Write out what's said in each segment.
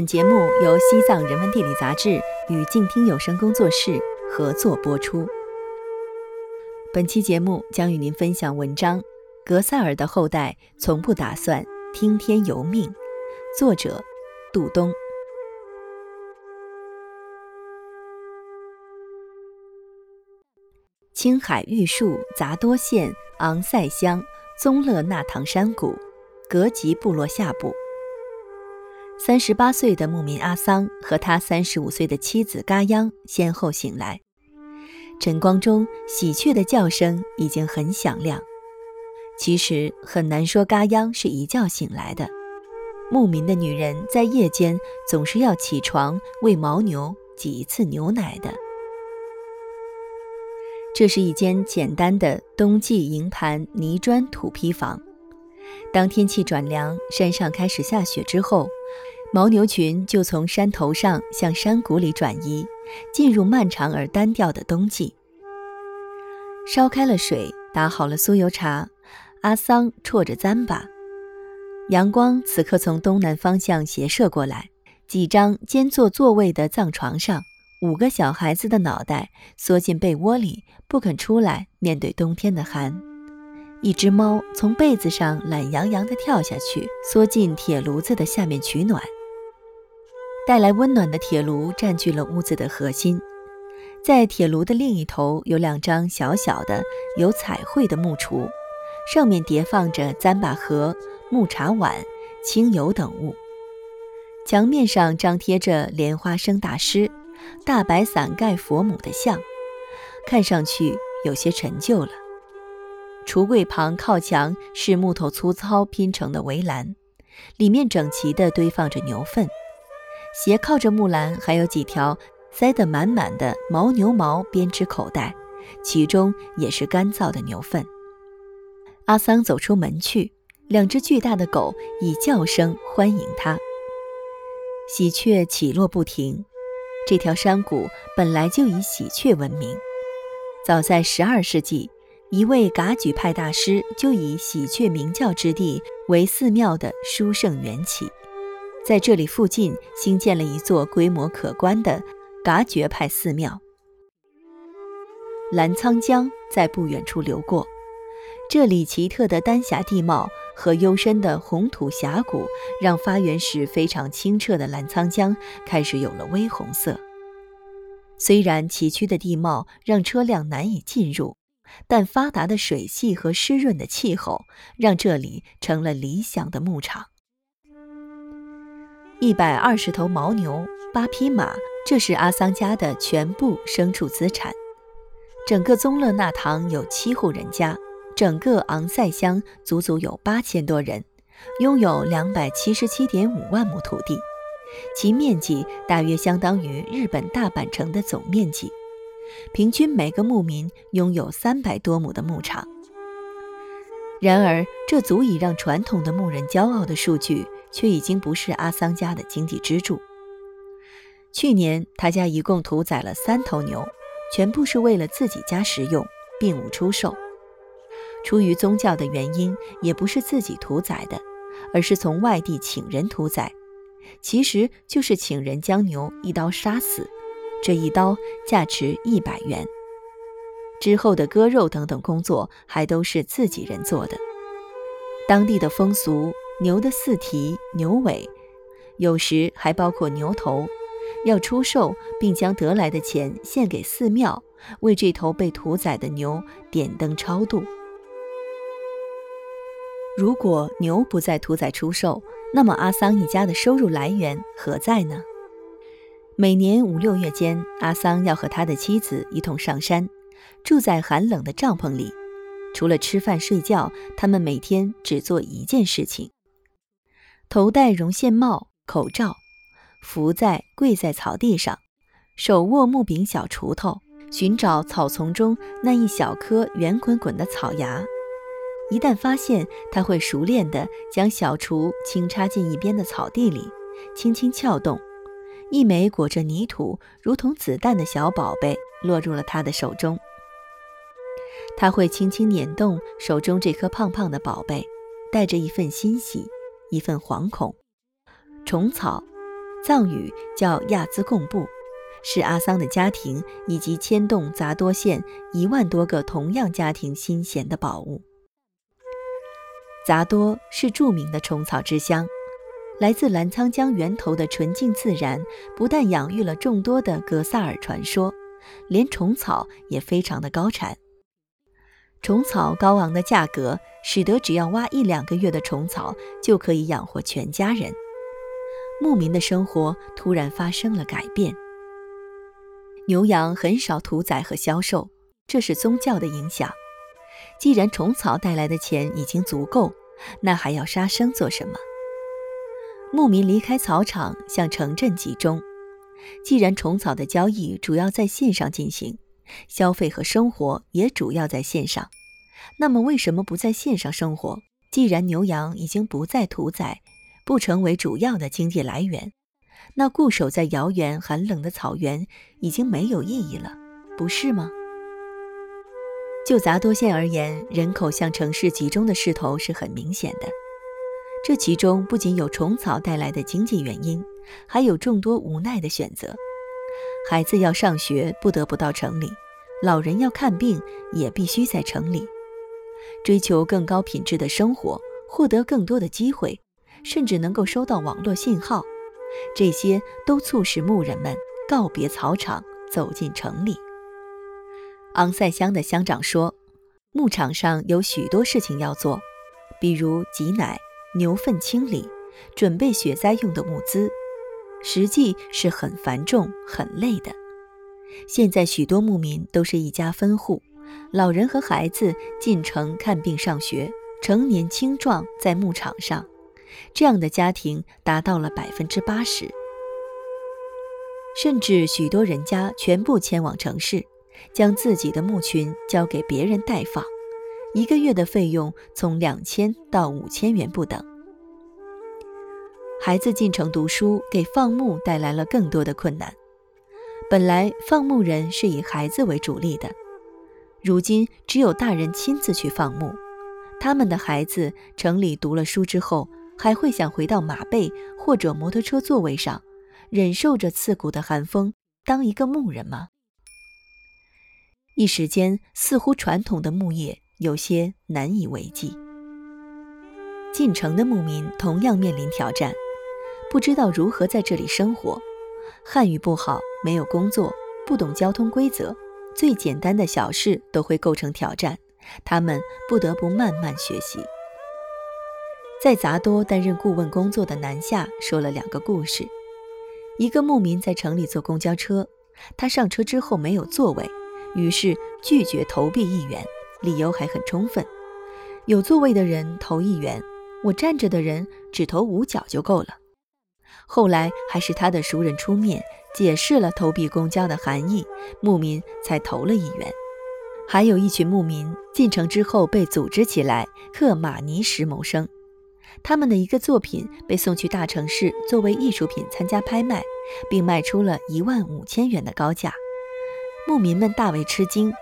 本节目由西藏人文地理杂志与静听有声工作室合作播出。本期节目将与您分享文章《格萨尔的后代从不打算听天由命》，作者杜东。青海玉树杂多县昂塞乡宗勒纳唐山谷，格吉部落下部。三十八岁的牧民阿桑和他三十五岁的妻子嘎央先后醒来，晨光中喜鹊的叫声已经很响亮。其实很难说嘎央是一觉醒来的。牧民的女人在夜间总是要起床为牦牛挤一次牛奶的。这是一间简单的冬季营盘泥砖土坯房。当天气转凉，山上开始下雪之后。牦牛群就从山头上向山谷里转移，进入漫长而单调的冬季。烧开了水，打好了酥油茶，阿桑啜着糌粑。阳光此刻从东南方向斜射过来，几张兼坐座位的藏床上，五个小孩子的脑袋缩进被窝里，不肯出来面对冬天的寒。一只猫从被子上懒洋洋地跳下去，缩进铁炉子的下面取暖。带来温暖的铁炉占据了屋子的核心，在铁炉的另一头有两张小小的、有彩绘的木橱，上面叠放着糌粑盒、木茶碗、清油等物。墙面上张贴着莲花生大师、大白伞盖佛母的像，看上去有些陈旧了。橱柜旁靠墙是木头粗糙拼成的围栏，里面整齐地堆放着牛粪。斜靠着木栏，还有几条塞得满满的牦牛毛编织口袋，其中也是干燥的牛粪。阿桑走出门去，两只巨大的狗以叫声欢迎他。喜鹊起落不停，这条山谷本来就以喜鹊闻名。早在十二世纪，一位噶举派大师就以喜鹊鸣叫之地为寺庙的殊胜缘起。在这里附近兴建了一座规模可观的噶觉派寺庙。澜沧江在不远处流过，这里奇特的丹霞地貌和幽深的红土峡谷，让发源时非常清澈的澜沧江开始有了微红色。虽然崎岖的地貌让车辆难以进入，但发达的水系和湿润的气候，让这里成了理想的牧场。一百二十头牦牛，八匹马，这是阿桑家的全部牲畜资产。整个宗勒纳唐有七户人家，整个昂塞乡足足有八千多人，拥有两百七十七点五万亩土地，其面积大约相当于日本大阪城的总面积。平均每个牧民拥有三百多亩的牧场。然而，这足以让传统的牧人骄傲的数据。却已经不是阿桑家的经济支柱。去年他家一共屠宰了三头牛，全部是为了自己家食用，并无出售。出于宗教的原因，也不是自己屠宰的，而是从外地请人屠宰，其实就是请人将牛一刀杀死，这一刀价值一百元。之后的割肉等等工作还都是自己人做的。当地的风俗。牛的四蹄、牛尾，有时还包括牛头，要出售，并将得来的钱献给寺庙，为这头被屠宰的牛点灯超度。如果牛不再屠宰出售，那么阿桑一家的收入来源何在呢？每年五六月间，阿桑要和他的妻子一同上山，住在寒冷的帐篷里，除了吃饭睡觉，他们每天只做一件事情。头戴绒线帽、口罩，伏在跪在草地上，手握木柄小锄头，寻找草丛中那一小颗圆滚滚的草芽。一旦发现，他会熟练地将小锄轻插进一边的草地里，轻轻撬动，一枚裹着泥土、如同子弹的小宝贝落入了他的手中。他会轻轻捻动手中这颗胖胖的宝贝，带着一份欣喜。一份惶恐，虫草、藏语叫亚兹贡布，是阿桑的家庭以及牵动杂多县一万多个同样家庭心弦的宝物。杂多是著名的虫草之乡，来自澜沧江源头的纯净自然，不但养育了众多的格萨尔传说，连虫草也非常的高产。虫草高昂的价格，使得只要挖一两个月的虫草就可以养活全家人。牧民的生活突然发生了改变，牛羊很少屠宰和销售，这是宗教的影响。既然虫草带来的钱已经足够，那还要杀生做什么？牧民离开草场，向城镇集中。既然虫草的交易主要在线上进行。消费和生活也主要在线上，那么为什么不在线上生活？既然牛羊已经不再屠宰，不成为主要的经济来源，那固守在遥远寒冷的草原已经没有意义了，不是吗？就杂多县而言，人口向城市集中的势头是很明显的。这其中不仅有虫草带来的经济原因，还有众多无奈的选择。孩子要上学，不得不到城里；老人要看病，也必须在城里。追求更高品质的生活，获得更多的机会，甚至能够收到网络信号，这些都促使牧人们告别草场，走进城里。昂塞乡的乡长说：“牧场上有许多事情要做，比如挤奶、牛粪清理、准备雪灾用的物资。”实际是很繁重、很累的。现在许多牧民都是一家分户，老人和孩子进城看病、上学，成年青壮在牧场上，这样的家庭达到了百分之八十。甚至许多人家全部迁往城市，将自己的牧群交给别人代放，一个月的费用从两千到五千元不等。孩子进城读书，给放牧带来了更多的困难。本来放牧人是以孩子为主力的，如今只有大人亲自去放牧。他们的孩子城里读了书之后，还会想回到马背或者摩托车座位上，忍受着刺骨的寒风，当一个牧人吗？一时间，似乎传统的牧业有些难以为继。进城的牧民同样面临挑战。不知道如何在这里生活，汉语不好，没有工作，不懂交通规则，最简单的小事都会构成挑战，他们不得不慢慢学习。在杂多担任顾问工作的南下说了两个故事：一个牧民在城里坐公交车，他上车之后没有座位，于是拒绝投币一元，理由还很充分：有座位的人投一元，我站着的人只投五角就够了。后来还是他的熟人出面解释了投币公交的含义，牧民才投了一元。还有一群牧民进城之后被组织起来刻玛尼石谋生，他们的一个作品被送去大城市作为艺术品参加拍卖，并卖出了一万五千元的高价。牧民们大为吃惊，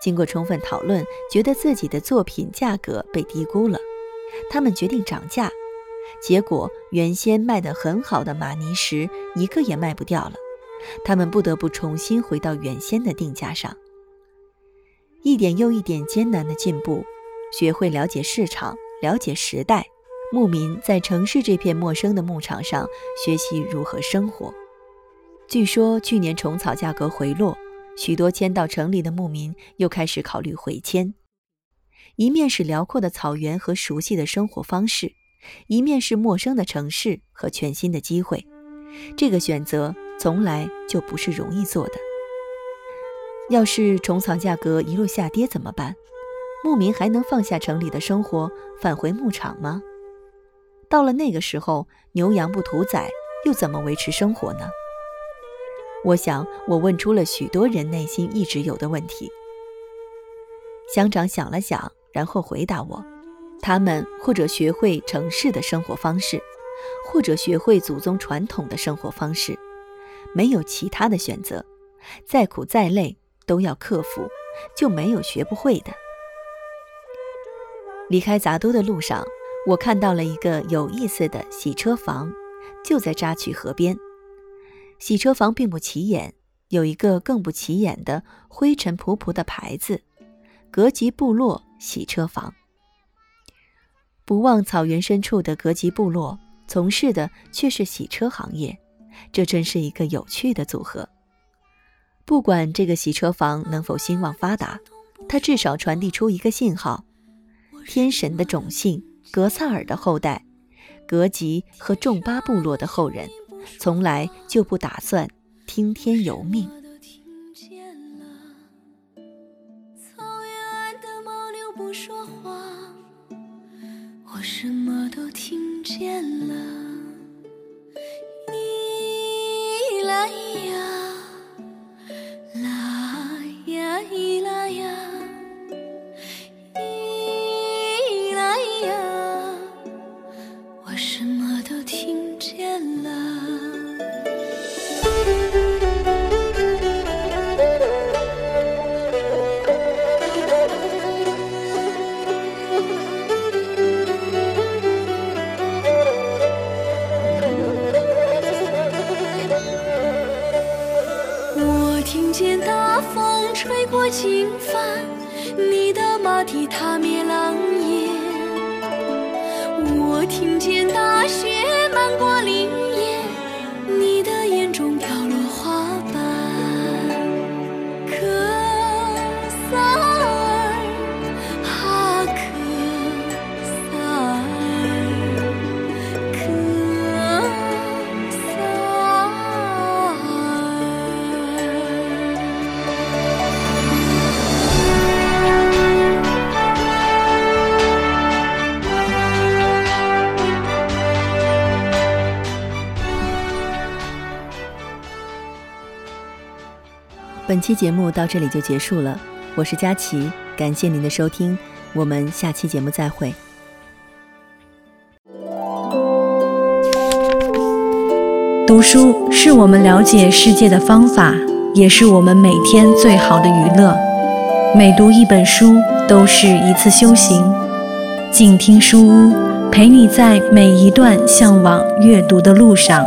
经过充分讨论，觉得自己的作品价格被低估了，他们决定涨价。结果，原先卖得很好的玛尼石一个也卖不掉了，他们不得不重新回到原先的定价上。一点又一点艰难的进步，学会了解市场，了解时代。牧民在城市这片陌生的牧场上学习如何生活。据说去年虫草价格回落，许多迁到城里的牧民又开始考虑回迁。一面是辽阔的草原和熟悉的生活方式。一面是陌生的城市和全新的机会，这个选择从来就不是容易做的。要是虫草价格一路下跌怎么办？牧民还能放下城里的生活，返回牧场吗？到了那个时候，牛羊不屠宰，又怎么维持生活呢？我想，我问出了许多人内心一直有的问题。乡长想了想，然后回答我。他们或者学会城市的生活方式，或者学会祖宗传统的生活方式，没有其他的选择。再苦再累都要克服，就没有学不会的。离开杂都的路上，我看到了一个有意思的洗车房，就在扎曲河边。洗车房并不起眼，有一个更不起眼的灰尘仆仆的牌子：“格吉部落洗车房。”不忘草原深处的格吉部落，从事的却是洗车行业，这真是一个有趣的组合。不管这个洗车房能否兴旺发达，它至少传递出一个信号：天神的种姓格萨尔的后代，格吉和众巴部落的后人，从来就不打算听天由命。听见了，你来呀，来呀，咿啦呀，咿啦呀，我什么都听。的马蹄踏灭狼烟，我听见大雪漫过林本期节目到这里就结束了，我是佳琪，感谢您的收听，我们下期节目再会。读书是我们了解世界的方法，也是我们每天最好的娱乐。每读一本书都是一次修行。静听书屋，陪你在每一段向往阅读的路上。